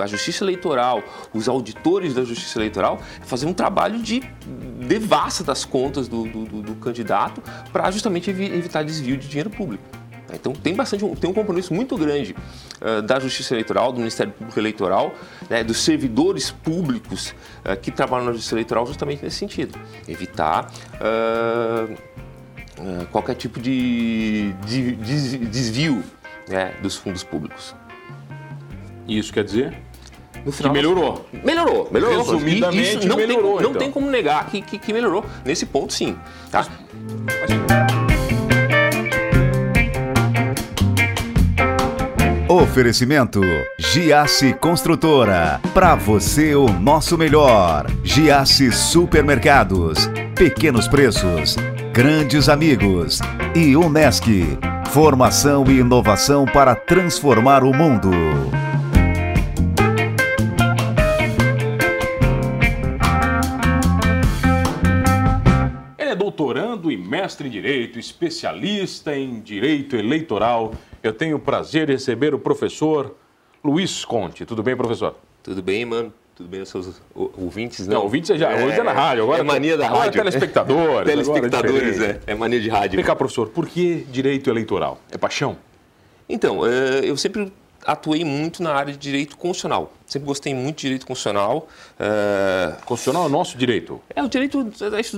a Justiça Eleitoral, os auditores da Justiça Eleitoral, é fazer um trabalho de devassa das contas do, do, do, candidato para justamente evitar desvio de dinheiro público. Então tem bastante tem um compromisso muito grande uh, da Justiça Eleitoral, do Ministério Público Eleitoral, né, dos servidores públicos uh, que trabalham na Justiça Eleitoral justamente nesse sentido, evitar uh, qualquer tipo de, de, de desvio né, dos fundos públicos. Isso quer dizer? No final, que melhorou. Melhorou, melhorou. Resumidamente, isso não melhorou, tem, não então. tem como negar que, que, que melhorou. Nesse ponto, sim. Tá? Oferecimento Giasse Construtora. Para você o nosso melhor. Giasse Supermercados. Pequenos preços. Grandes amigos. E Unesc. Formação e inovação para transformar o mundo. Mestre em Direito, especialista em Direito Eleitoral. Eu tenho o prazer de receber o professor Luiz Conte. Tudo bem, professor? Tudo bem, mano? Tudo bem, os seus ouvintes? Não, não ouvintes é já, é, hoje é na rádio. Agora, é mania da agora rádio. telespectadores. telespectadores, agora é, é mania de rádio. Vem cá, professor, por que direito eleitoral? É paixão? Então, eu sempre atuei muito na área de direito constitucional. Sempre gostei muito de direito constitucional. Constitucional é o nosso direito? É o direito,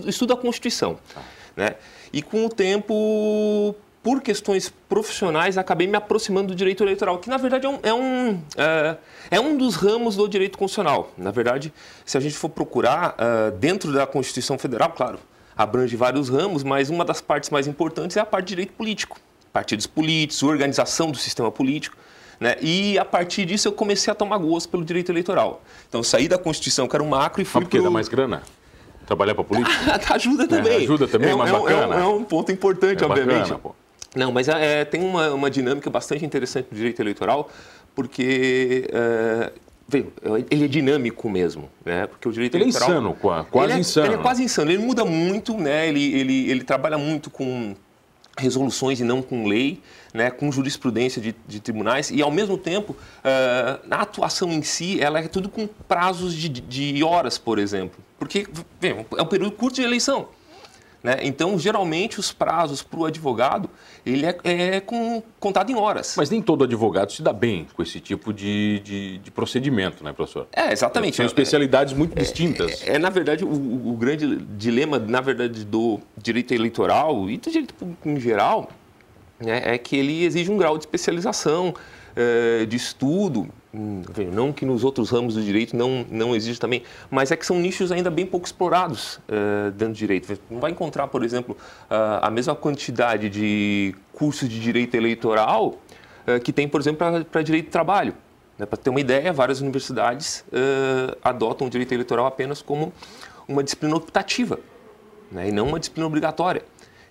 estudo da Constituição. Ah. Né? E com o tempo, por questões profissionais, acabei me aproximando do direito eleitoral, que na verdade é um, é um, uh, é um dos ramos do direito constitucional. Na verdade, se a gente for procurar uh, dentro da Constituição Federal, claro, abrange vários ramos, mas uma das partes mais importantes é a parte de direito político. Partidos políticos, organização do sistema político. Né? E a partir disso eu comecei a tomar gosto pelo direito eleitoral. Então saí da Constituição, que era um macro, e fui. Mas por que pro... dá mais grana? Trabalhar para política? ajuda também. É, ajuda também, é, mas é, bacana. É, um, é um ponto importante, é obviamente. Bacana, Não, mas é, tem uma, uma dinâmica bastante interessante do direito eleitoral, porque é, veio, ele é dinâmico mesmo, né? Porque o direito ele eleitoral é insano, quase ele é, insano. Ele é quase insano. Ele muda muito, né? Ele, ele, ele trabalha muito com resoluções e não com lei, né, com jurisprudência de, de tribunais e, ao mesmo tempo, uh, na atuação em si, ela é tudo com prazos de, de horas, por exemplo. Porque bem, é um período curto de eleição. Né? Então, geralmente, os prazos para o advogado, ele é, é com, contado em horas. Mas nem todo advogado se dá bem com esse tipo de, de, de procedimento, né, professor? É, exatamente. São especialidades muito é, distintas. É, é, na verdade, o, o, grande dilema, na verdade, do direito eleitoral e do direito público em geral, né, é que ele exige um grau de especialização, é, de estudo, não que nos outros ramos do direito não, não existe também, mas é que são nichos ainda bem pouco explorados uh, dentro do direito. Não vai encontrar, por exemplo, uh, a mesma quantidade de cursos de direito eleitoral uh, que tem, por exemplo, para direito do trabalho. Né? Para ter uma ideia, várias universidades adotam o direito eleitoral apenas como uma disciplina optativa né? e não uma disciplina obrigatória.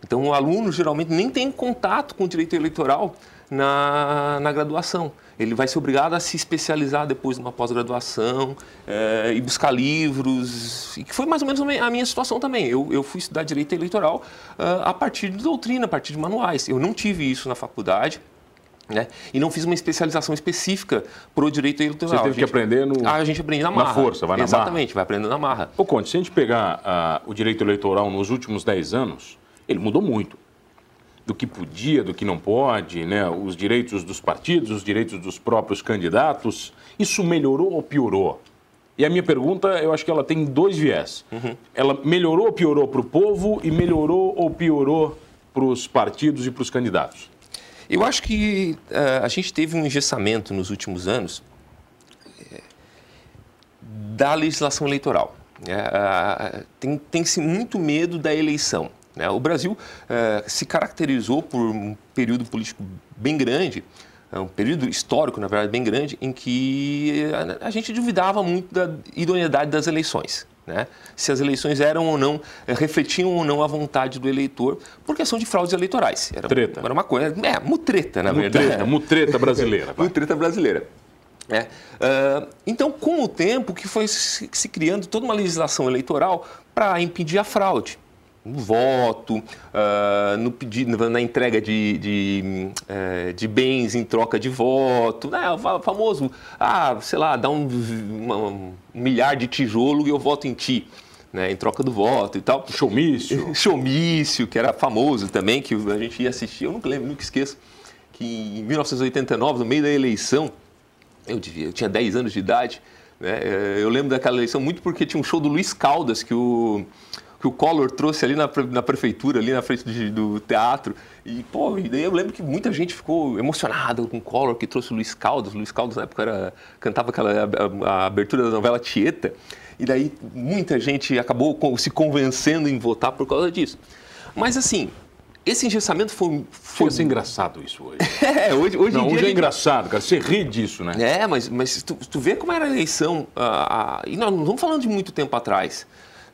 Então, o aluno geralmente nem tem contato com o direito eleitoral na, na graduação. Ele vai ser obrigado a se especializar depois numa pós-graduação é, e buscar livros, e que foi mais ou menos a minha situação também. Eu, eu fui estudar direito eleitoral uh, a partir de doutrina, a partir de manuais. Eu não tive isso na faculdade. Né? E não fiz uma especialização específica para o direito eleitoral. Você teve gente, que aprender no... A gente aprende na marra. Na força, vai na Exatamente, marra. vai aprendendo na marra. Ô, Conte, se a gente pegar uh, o direito eleitoral nos últimos 10 anos, ele mudou muito do que podia, do que não pode, né? os direitos dos partidos, os direitos dos próprios candidatos. Isso melhorou ou piorou? E a minha pergunta, eu acho que ela tem dois viés. Uhum. Ela melhorou ou piorou para o povo e melhorou ou piorou para os partidos e para os candidatos? Eu acho que uh, a gente teve um engessamento nos últimos anos é, da legislação eleitoral. Uh, tem, tem-se muito medo da eleição. Né? O Brasil eh, se caracterizou por um período político bem grande, eh, um período histórico, na verdade, bem grande, em que a, gente duvidava muito da idoneidade das eleições. Né? Se as eleições eram ou não, eh, refletiam ou não a vontade do eleitor, por questão de fraudes eleitorais. Era, treta. Era uma coisa, é, mutreta, na mutreta, verdade. Mutreta brasileira. mutreta brasileira. É. Uh, então, com o tempo que foi se, se criando toda uma legislação eleitoral para impedir a fraude. No voto, uh, no pedido, na entrega de, de, uh, de, bens em troca de voto, né? o famoso, ah, sei lá, dá um, uma, um milhar de tijolo e eu voto em ti. Né, em troca do voto e tal. Showmício. Showmício, que era famoso também, que a gente ia assistir, eu nunca lembro, nunca esqueço, que em 1989, no meio da eleição, eu, devia, eu tinha 10 anos de idade, né, eh, eu lembro daquela eleição muito porque tinha um show do Luiz Caldas, que o que o Collor trouxe ali na, na prefeitura, ali na frente de, do teatro. E, pô, e daí eu lembro que muita gente ficou emocionada com o Collor, que trouxe o Luiz Caldas. Luiz Caldas, na época, era, cantava aquela, a, a abertura da novela Tieta. E daí muita gente acabou se convencendo em votar por causa disso. Mas, assim, esse engessamento foi. Foi assim, engraçado isso hoje. é, hoje, hoje Não, em dia. Hoje é engraçado, cara. Você ri disso, né? É, mas, mas tu, tu vê como era a eleição. Uh, uh, e nós não estamos falando de muito tempo atrás.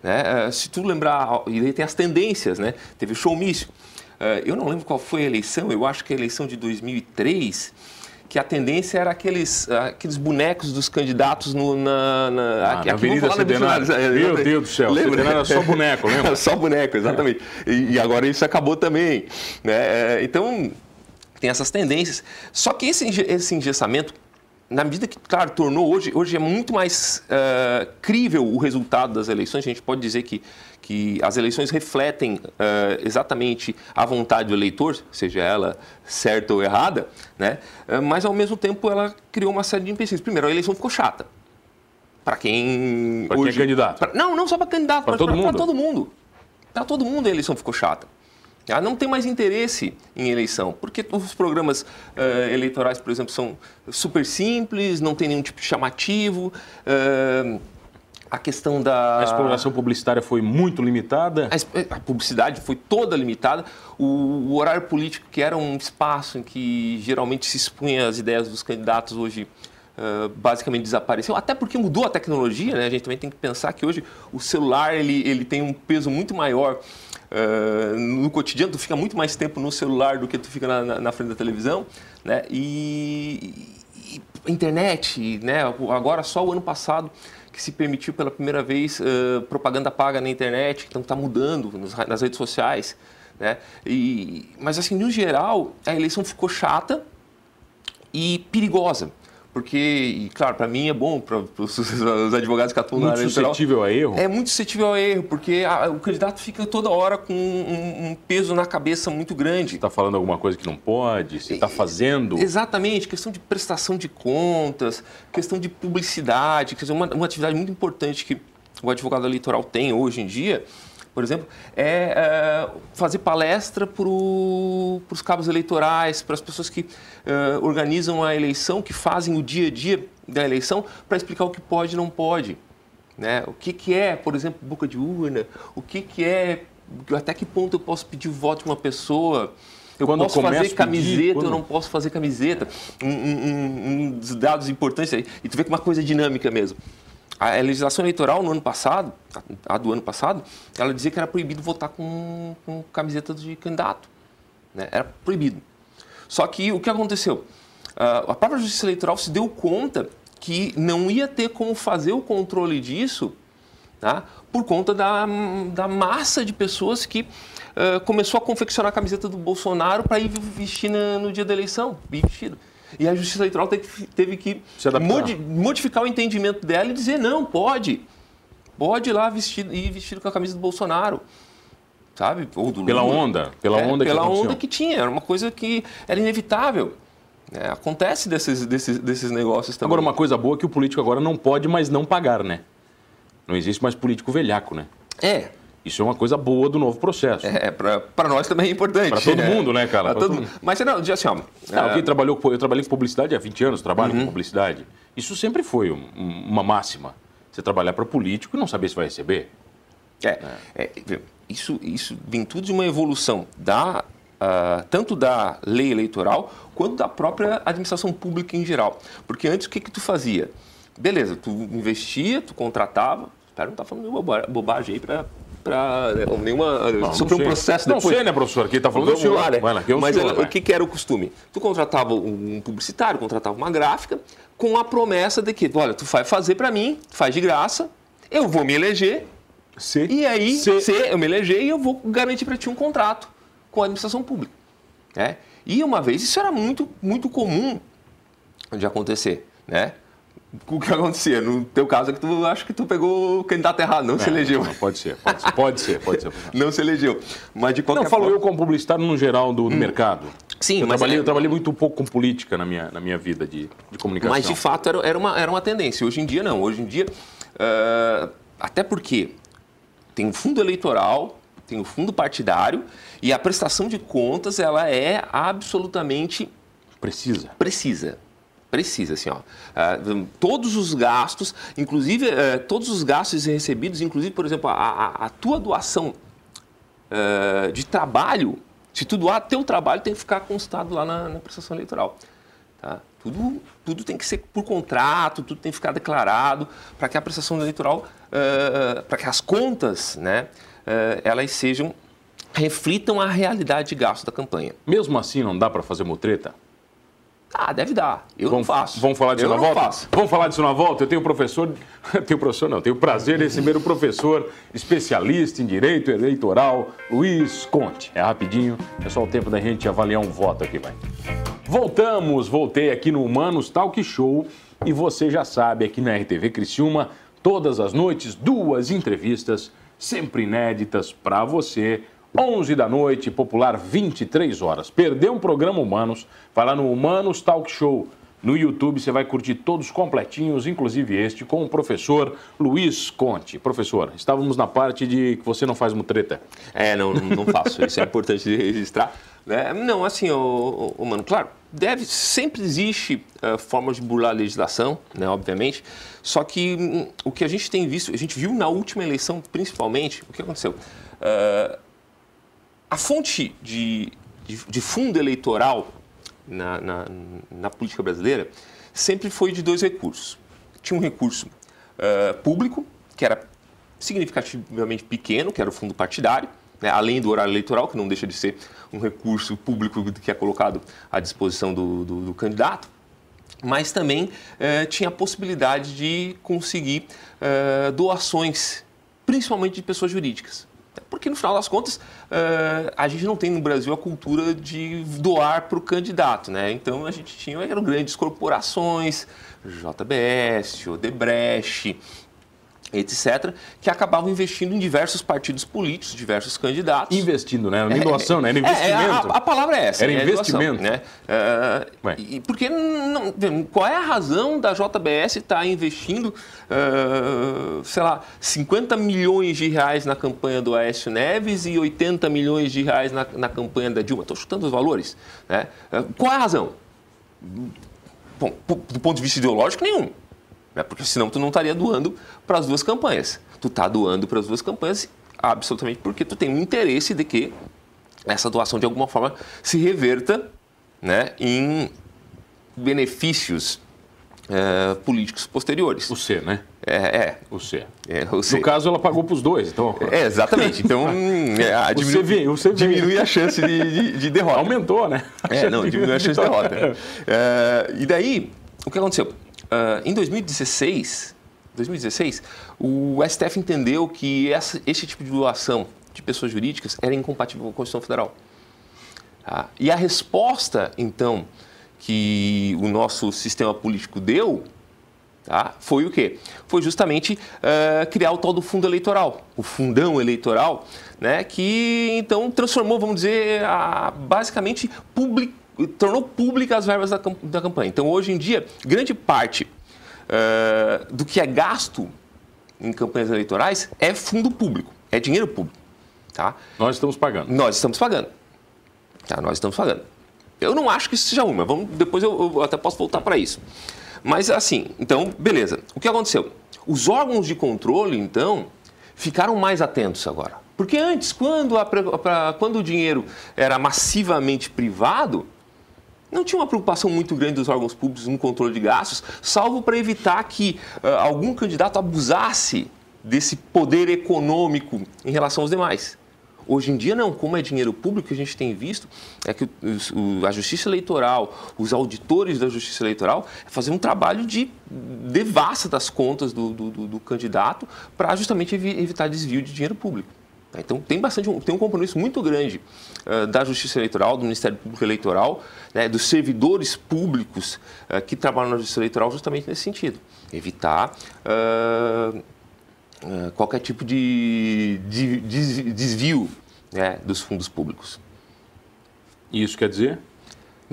Né? Eh, se tu lembrar, e aí tem as tendências, né? Teve o showmício. Eh, eu não lembro qual foi a eleição, eu acho que a eleição de 2003, que a tendência era aqueles, aqueles bonecos dos candidatos no, na, na, ah, aqui, na Avenida Centenário. Meu Deus do céu, lembra? era só boneco, lembra? só boneco, exatamente. E, e, agora isso acabou também. Né? Eh, então, tem essas tendências. Só que esse, esse engessamento na medida que, claro, tornou hoje, hoje é muito mais uh, crível o resultado das eleições. A gente pode dizer que, que as eleições refletem uh, exatamente a vontade do eleitor, seja ela certa ou errada, né? Uh, mas ao mesmo tempo ela criou uma série de empecilhos. Primeiro, a eleição ficou chata. Para quem. Para quem é candidato? Pra, não, não só para candidato, para todo, todo mundo. Para todo mundo a eleição ficou chata. Ela não tem mais interesse em eleição, porque os programas uh, eleitorais, por exemplo, são super simples, não tem nenhum tipo de chamativo. Uh, a questão da. A exploração publicitária foi muito limitada? A, a publicidade foi toda limitada. O, o, horário político, que era um espaço em que geralmente se expunha as ideias dos candidatos, hoje uh, basicamente desapareceu. Até porque mudou a tecnologia, né? A gente também tem que pensar que hoje o celular ele, ele tem um peso muito maior Uh, no cotidiano, tu fica muito mais tempo no celular do que tu fica na, na, na frente da televisão, né? E, e, internet, né? Agora só o ano passado que se permitiu pela primeira vez uh, propaganda paga na internet, então está mudando nas, nas, redes sociais, né? E, mas assim, no geral, a eleição ficou chata e perigosa. Porque, e, claro, para mim é bom, para os advogados que atuam muito na área suscetível a erro? É muito suscetível a erro, porque a, o candidato fica toda hora com um, um peso na cabeça muito grande. Está falando alguma coisa que não pode? Se está fazendo? Exatamente, questão de prestação de contas, questão de publicidade, quer dizer, uma, uma atividade muito importante que o advogado eleitoral tem hoje em dia por exemplo, é, é fazer palestra para os cabos eleitorais, para as pessoas que é, organizam a eleição, que fazem o dia a dia da eleição, para explicar o que pode e não pode. Né? O que, que é, por exemplo, boca de urna, o que, que é, até que ponto eu posso pedir o voto de uma pessoa. Eu quando posso fazer camiseta, pedir, quando... eu não posso fazer camiseta. Um, um, um, dos dados importantes aí. E tu vê que uma coisa dinâmica mesmo. A legislação eleitoral no ano passado, a do ano passado, ela dizia que era proibido votar com, com camiseta de candidato. Né? Era proibido. Só que o que aconteceu? Uh, a própria Justiça Eleitoral se deu conta que não ia ter como fazer o controle disso tá? por conta da, da massa de pessoas que uh, começou a confeccionar a camiseta do Bolsonaro para ir vestir no dia da eleição, ir vestido. E a Justiça Eleitoral teve, que modi modificar o entendimento dela e dizer: não, pode. Pode ir lá vestido, ir vestido com a camisa do Bolsonaro. Sabe? Ou do Pela onda. Pela é, onda pela que onda que tinha. Era uma coisa que era inevitável. É, acontece desses, desses, desses negócios também. Agora, uma coisa boa é que o político agora não pode mais não pagar, né? Não existe mais político velhaco, né? É, isso é uma coisa boa do novo processo. É, para nós também é importante. Para todo né? mundo, né, cara? Pra todo mundo. Mas, não, assim, ó... Não, é... trabalhou, eu trabalhei com publicidade há 20 anos, trabalho uhum. com publicidade. Isso sempre foi um, uma máxima. Você trabalhar para político e não saber se vai receber. É, é. é isso, isso vem tudo de uma evolução da, uh, tanto da lei eleitoral quanto da própria administração pública em geral. Porque antes o que, que tu fazia? Beleza, tu investia, tu contratava, espero não estar tá falando bobagem aí para para né, nenhuma não, sobre um processo não depois. Não sei, né, professor? Quem está falando Vamos senhor. Lá, né? Lá, é Mas senhor, o que, que era o costume? Tu contratava um publicitário, contratava uma gráfica com a promessa de que, olha, tu vai fazer para mim, faz de graça, eu vou me eleger C. E aí, C. C, eu me elegei e eu vou garantir para ti um contrato com a administração pública. Né? E uma vez, isso era muito, muito comum de acontecer, né? O que acontecia? No teu caso é que tu acho que tu pegou o candidato errado, não, se elegeu. Não, pode ser, pode ser, pode ser, pode ser. Não se elegeu. Mas de qualquer Não, falo forma... eu como publicitário no geral do, do mercado. Sim, eu mas trabalhei, é- eu trabalhei muito pouco com política na minha, na minha vida de, de comunicação. Mas de fato era, era, uma, era uma tendência. Hoje em dia não. Hoje em dia, ah, até porque tem o fundo eleitoral, tem o fundo partidário e a prestação de contas ela é absolutamente Precisa. precisa. Precisa, assim, ó. Ah, todos os gastos, inclusive eh, todos os gastos recebidos, inclusive, por exemplo, a, a- a tua doação eh, de trabalho, se tu doar teu trabalho, tem que ficar constado lá na, na prestação eleitoral. Tá? Tudo, tudo tem que ser por contrato, tudo tem que ficar declarado para que a prestação eleitoral, eh, para que as contas, né, elas sejam, reflitam a realidade de gasto da campanha. Mesmo assim, não dá para fazer mutreta? Ah, deve dar. Eu vamos, não faço. Vamos falar disso eu na volta? Faço. Vamos falar disso na volta? Eu tenho professor, tenho professor não, tenho o prazer de receber o professor especialista em direito eleitoral, Luiz Conte. É rapidinho, é só o tempo da gente avaliar um voto aqui, vai. Voltamos, voltei aqui no Humanos Talk Show e você já sabe, aqui na RTV Criciúma, todas as noites, duas entrevistas, sempre inéditas para você. 11 da noite, popular 23 horas. Perdeu um programa Humanos? Vai lá no Humanos Talk Show. No YouTube você vai curtir todos completinhos, inclusive este, com o professor Luiz Conte. Professor, estávamos na parte de que você não faz mutreta. É, não, não faço. Isso é importante registrar. Né? Não, assim, ô, ô, mano, claro, deve, sempre existe uh, formas de burlar a legislação, né, obviamente. Só que hum, o que a gente tem visto, a gente viu na última eleição, principalmente, o que aconteceu? Uh, a fonte de, de, de fundo eleitoral na, na, na, política brasileira sempre foi de dois recursos. Tinha um recurso uh, público, que era significativamente pequeno, que era o fundo partidário, né, além do horário eleitoral, que não deixa de ser um recurso público que é colocado à disposição do, do, do candidato. Mas também uh, tinha a possibilidade de conseguir uh, doações, principalmente de pessoas jurídicas. Porque, no final das contas, uh, a gente não tem no Brasil a cultura de doar para o candidato. Né? Então, a gente tinha eram grandes corporações, JBS, Odebrecht, etc., que acabavam investindo em diversos partidos políticos, diversos candidatos. Investindo, né? Não doação, né? Era investimento. É, a, a, palavra é essa. Era é investimento. Né? Uh, e porque não, qual é a razão da JBS estar tá investindo, uh, sei lá, 50 milhões de reais na campanha do Aécio Neves e 80 milhões de reais na, na campanha da Dilma? Estou chutando os valores. Né? Uh, qual é a razão? Bom, do ponto de vista ideológico, nenhum. Né? Porque senão tu não estaria doando para as duas campanhas. Tu está doando para as duas campanhas absolutamente porque tu tem um interesse de que essa doação de alguma forma se reverta né, em benefícios é, políticos posteriores. O C, né? É, é. O C. É, o C. No caso, ela pagou para os dois, então... É, exatamente. Então, é, a o C vem, o C vem. diminui a chance de, de, de derrota. Aumentou, né? É, não, diminui a chance de derrota. É, e daí, o que aconteceu? Uh, em 2016, 2016, o STF entendeu que essa, esse tipo de doação de pessoas jurídicas era incompatível com a Constituição Federal. Tá? E a resposta, então, que o nosso sistema político deu tá? foi o quê? Foi justamente uh, criar o tal do fundo eleitoral, o fundão eleitoral, né? que então transformou, vamos dizer, a, basicamente public, tornou públicas as verbas da, da, campanha. Então, hoje em dia, grande parte uh, do que é gasto em campanhas eleitorais é fundo público, é dinheiro público. Tá? Nós estamos pagando. Nós estamos pagando. Tá? Nós estamos pagando. Eu não acho que isso seja uma. Vamos, depois eu, eu até posso voltar para isso. Mas assim, então, beleza. O que aconteceu? Os órgãos de controle, então, ficaram mais atentos agora. Porque antes, quando, a, pra, quando o dinheiro era massivamente privado, não tinha uma preocupação muito grande dos órgãos públicos no controle de gastos, salvo para evitar que uh, algum candidato abusasse desse poder econômico em relação aos demais. Hoje em dia, não. Como é dinheiro público, que a gente tem visto é que a Justiça Eleitoral, os auditores da Justiça Eleitoral, é fazer um trabalho de devassa das contas do, do, do candidato para justamente evitar desvio de dinheiro público. Então, tem, bastante, tem um compromisso muito grande uh, da Justiça Eleitoral, do Ministério Público Eleitoral, né, dos servidores públicos uh, que trabalham na Justiça Eleitoral justamente nesse sentido. Evitar uh, qualquer tipo de, de, de desvio né, dos fundos públicos. Isso quer dizer?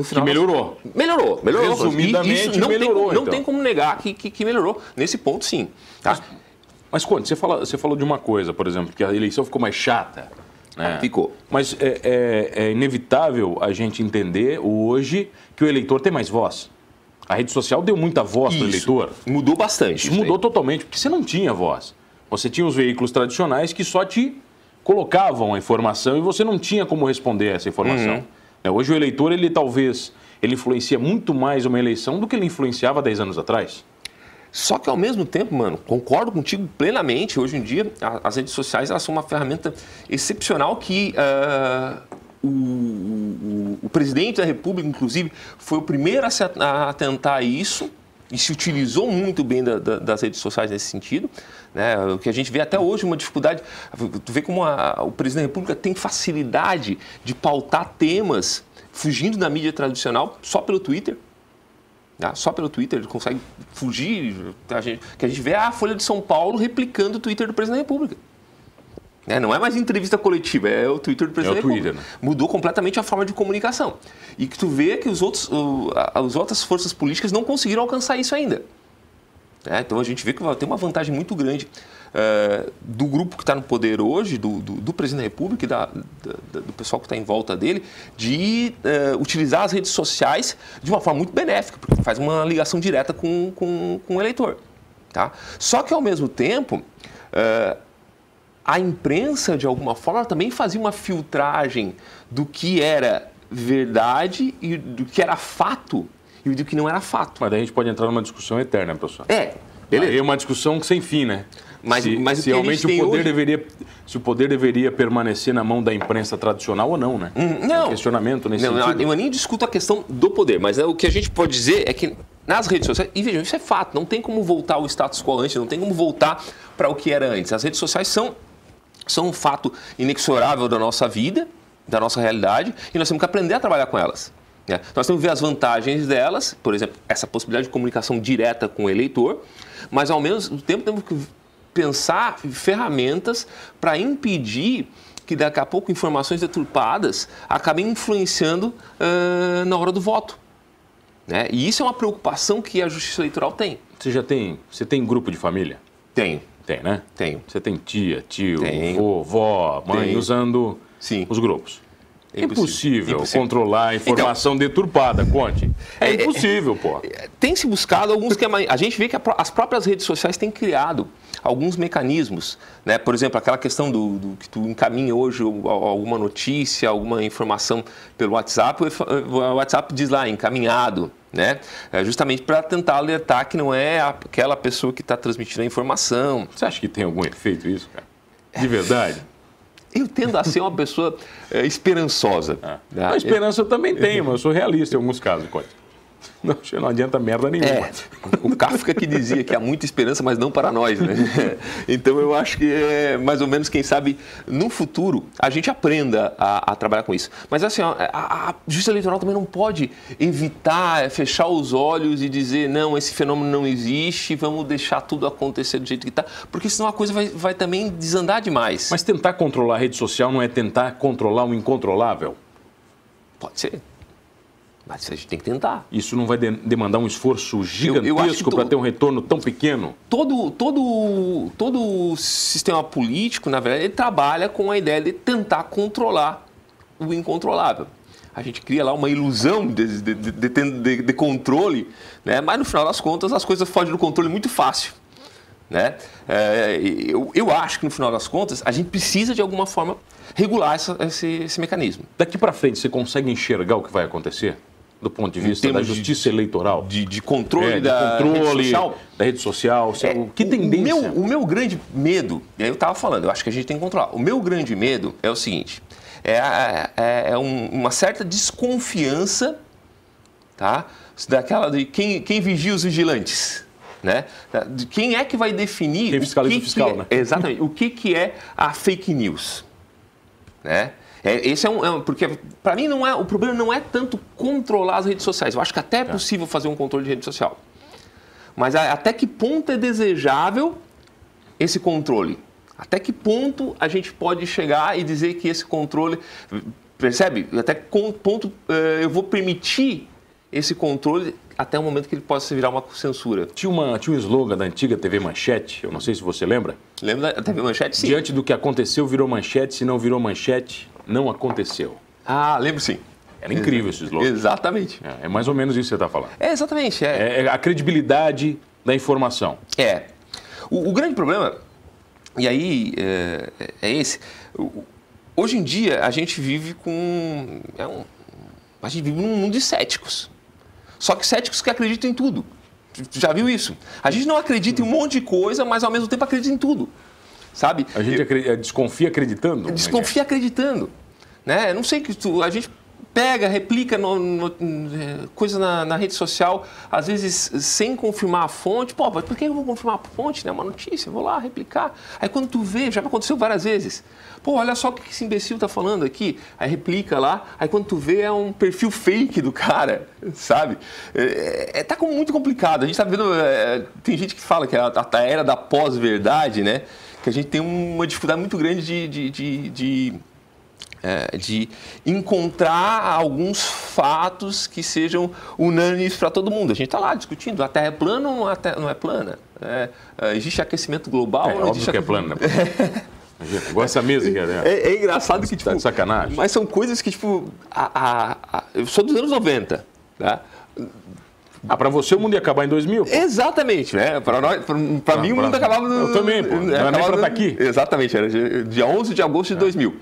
Final, que melhorou. Melhorou, melhorou. Resumidamente, não melhorou. Tem, não então. tem como negar que, que, que melhorou. Nesse ponto, sim. Tá? Mas, mas quando você, fala, você falou de uma coisa, por exemplo, que a eleição ficou mais chata. Né? Ficou. Mas é, é, é inevitável a gente entender hoje que o eleitor tem mais voz. A rede social deu muita voz para o eleitor. Mudou bastante. Isso mudou totalmente, porque você não tinha voz. Você tinha os veículos tradicionais que só te colocavam a informação e você não tinha como responder a essa informação. Uhum. É, Hoje o eleitor, ele talvez, ele influencia muito mais uma eleição do que ele influenciava 10 anos atrás. Só que ao mesmo tempo, mano, concordo contigo plenamente. Hoje em dia, as redes sociais elas são uma ferramenta excepcional que ah, o, o- o presidente da República, inclusive, foi o primeiro a, se atentar a isso e se utilizou muito bem da- da- das redes sociais nesse sentido. Né? O que a gente vê até hoje uma dificuldade. Tu vê como a- o presidente da República tem facilidade de pautar temas fugindo da mídia tradicional só pelo Twitter. Tá? Só pelo Twitter ele consegue fugir. A gente, que a gente vê a Folha de São Paulo replicando o Twitter do presidente da República. É, não é mais entrevista coletiva, é o Twitter do presidente É o Twitter, República. Mudou completamente a forma de comunicação. E que tu vê que os outros, as outras forças políticas não conseguiram alcançar isso ainda. É, então a gente vê que vai ter uma vantagem muito grande eh, do grupo que está no poder hoje, do, do, do presidente da República e da, da- do pessoal que está em volta dele, de eh, utilizar as redes sociais de uma forma muito benéfica, porque faz uma ligação direta com, com, com o eleitor. Tá? Só que, ao mesmo tempo, eh, a imprensa, de alguma forma, também fazia uma filtragem do que era verdade e do que era fato e do que não era fato. Mas daí a gente pode entrar numa discussão eterna, professor. É, beleza. Aí é uma discussão sem fim, né? Mas- se, mas o se realmente o poder hoje- deveria, se o poder deveria permanecer na mão da imprensa tradicional ou não, né? Hum, não. Um questionamento nesse não, sentido. Eu nem discuto a questão do poder, mas é, o que a gente pode dizer é que nas redes sociais, e vejam, isso é fato, não tem como voltar ao status quo antes, não tem como voltar para o que era antes. As redes sociais são, são um fato inexorável da nossa vida, da nossa realidade, e nós temos que aprender a trabalhar com elas. né? Nós temos que ver as vantagens delas, por exemplo, essa possibilidade de comunicação direta com o eleitor, mas ao mesmo tempo temos que pensar em ferramentas para impedir que daqui a pouco informações deturpadas acabem influenciando ah, na hora do voto. Né? E isso é uma preocupação que a Justiça Eleitoral tem. Você já tem, você tem grupo de família? Tem, Tem, né? tenho. Você tem tia, tio, Tenho. vô, vó, mãe Tenho. usando Sim. os grupos. É impossível, impossível. Controlar a informação deturpada, conte. É, É, é, impossível, pô. Tem se buscado alguns que a gente vê que a as próprias redes sociais têm criado alguns mecanismos, né? Por exemplo, aquela questão do, do que tu encaminha hoje alguma notícia, alguma informação pelo WhatsApp, o WhatsApp diz lá encaminhado, né? É justamente para tentar alertar que não é aquela pessoa que está transmitindo a informação. Você acha que tem algum efeito isso, cara? De verdade? Eu tendo a ser uma pessoa é, esperançosa. né? A esperança eu também tenho, mas eu sou realista em alguns casos, conte. Não, não adianta merda nenhuma. É, o Kafka que dizia que há muita esperança, mas não para nós, né? Então eu acho que é mais ou menos, quem sabe, no futuro a gente aprenda a, a trabalhar com isso. Mas assim, a, a justiça eleitoral também não pode evitar, é, fechar os olhos e dizer, não, esse fenômeno não existe, vamos deixar tudo acontecer do jeito que está, porque senão a coisa vai, vai também desandar demais. Mas tentar controlar a rede social não é tentar controlar o incontrolável? Pode ser. Mas a gente tem que tentar. Isso não vai de- demandar um esforço gigantesco para ter um retorno tão pequeno? todo, todo, todo sistema político, na verdade, ele trabalha com a ideia de tentar controlar o incontrolável. A gente cria lá uma ilusão de- de- de- de controle, né? mas no final das contas as coisas fogem do controle muito fácil. Né? É, eu, eu acho que no final das contas a gente precisa de alguma forma regular essa- esse, esse mecanismo. Daqui para frente, você consegue enxergar o que vai acontecer? Do ponto de vista da justiça de, eleitoral? De, de controle, é, de da, controle rede social? da rede social. É, que tendência? O meu, o meu grande medo, e aí eu estava falando, eu acho que a gente tem que controlar. O meu grande medo é o seguinte: é, é, é um, uma certa desconfiança, tá? Daquela de quem, quem vigia os vigilantes. Né? De quem é que vai definir. Quem fiscaliza o, que fiscal, que é, né? Exatamente. o que, que é a fake news? Né? É, esse é um, é um porque para mim não é o problema não é tanto controlar as redes sociais. Eu acho que até é possível fazer um controle de rede social, mas até que ponto é desejável esse controle? Até que ponto a gente pode chegar e dizer que esse controle percebe? Até que ponto eu vou permitir esse controle até o momento que ele possa virar uma censura. Tinha, uma, tinha um slogan da antiga TV Manchete, eu não sei se você lembra. Lembra da TV Manchete? Sim. Diante do que aconteceu, virou manchete, se não virou manchete, não aconteceu. Ah, lembro sim. Era incrível esse slogan. Exatamente. É, é mais ou menos isso que você está falando. É, exatamente. É. É, é a credibilidade da informação. É. O, o grande problema, e aí é, é esse, hoje em dia a gente vive com. É um, a gente vive num mundo de céticos. Só que céticos que acreditam em tudo. Já viu isso? A gente não acredita em um monte de coisa, mas ao mesmo tempo acredita em tudo. Sabe? A gente Eu, desconfia acreditando? Desconfia acreditando. Né? Não sei que tu, a gente pega, replica no, no, é, coisa na, na, rede social, às vezes sem confirmar a fonte. Pô, por que eu vou confirmar a fonte? É né? uma notícia, vou lá replicar. Aí quando tu vê, já aconteceu várias vezes. Pô, olha só o que esse imbecil tá falando aqui. Aí replica lá, aí quando tu vê é um perfil fake do cara, sabe? É, é tá muito complicado. A gente tá vendo, é, tem gente que fala que é a, a era da pós-verdade, né? Que a gente tem uma dificuldade muito grande de, de, de, de é, de encontrar alguns fatos que sejam unânimes para todo mundo. A gente está lá discutindo, a Terra é plana ou não é, não é plana? É, é, existe aquecimento global? É, ou não existe que é plana. Igual essa mesa que é, é, é engraçado que, tipo... Tá sacanagem. Mas são coisas que, tipo... A, a, a, eu sou dos anos 90, tá? Ah, para você o mundo ia acabar em 2000? Pô. Exatamente, né? Para nós, para mim o mundo acabava no, Eu também, pô. Não era nem para estar tá aqui. Exatamente, era dia 11 de agosto de 2000.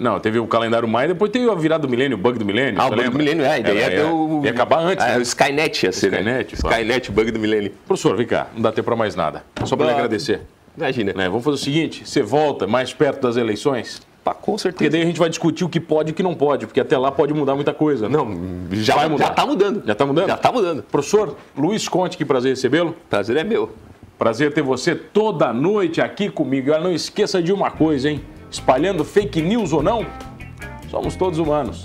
Não, teve o calendário Maia, depois teve a virada do milênio, o bug do milênio. Ah, o bug do milênio, é. Daí é, o... Ia acabar antes. É, né? o Skynet ia ser, Skynet, né? Skynet, o bug do milênio. Professor, vem cá, não dá tempo para mais nada. Só para lhe agradecer. Imagina. Né? Vamos fazer o seguinte, você volta mais perto das eleições? Pá, com certeza. Porque daí a gente vai discutir o que pode e o que não pode, porque até lá pode mudar muita coisa. Não, já vai mudar. Já está mudando. Já está mudando? Já está mudando. Professor Luiz Conte, que prazer recebê-lo. Prazer é meu. Prazer ter você toda noite aqui comigo. E não esqueça de uma coisa, hein? Espalhando fake news ou não, somos todos humanos.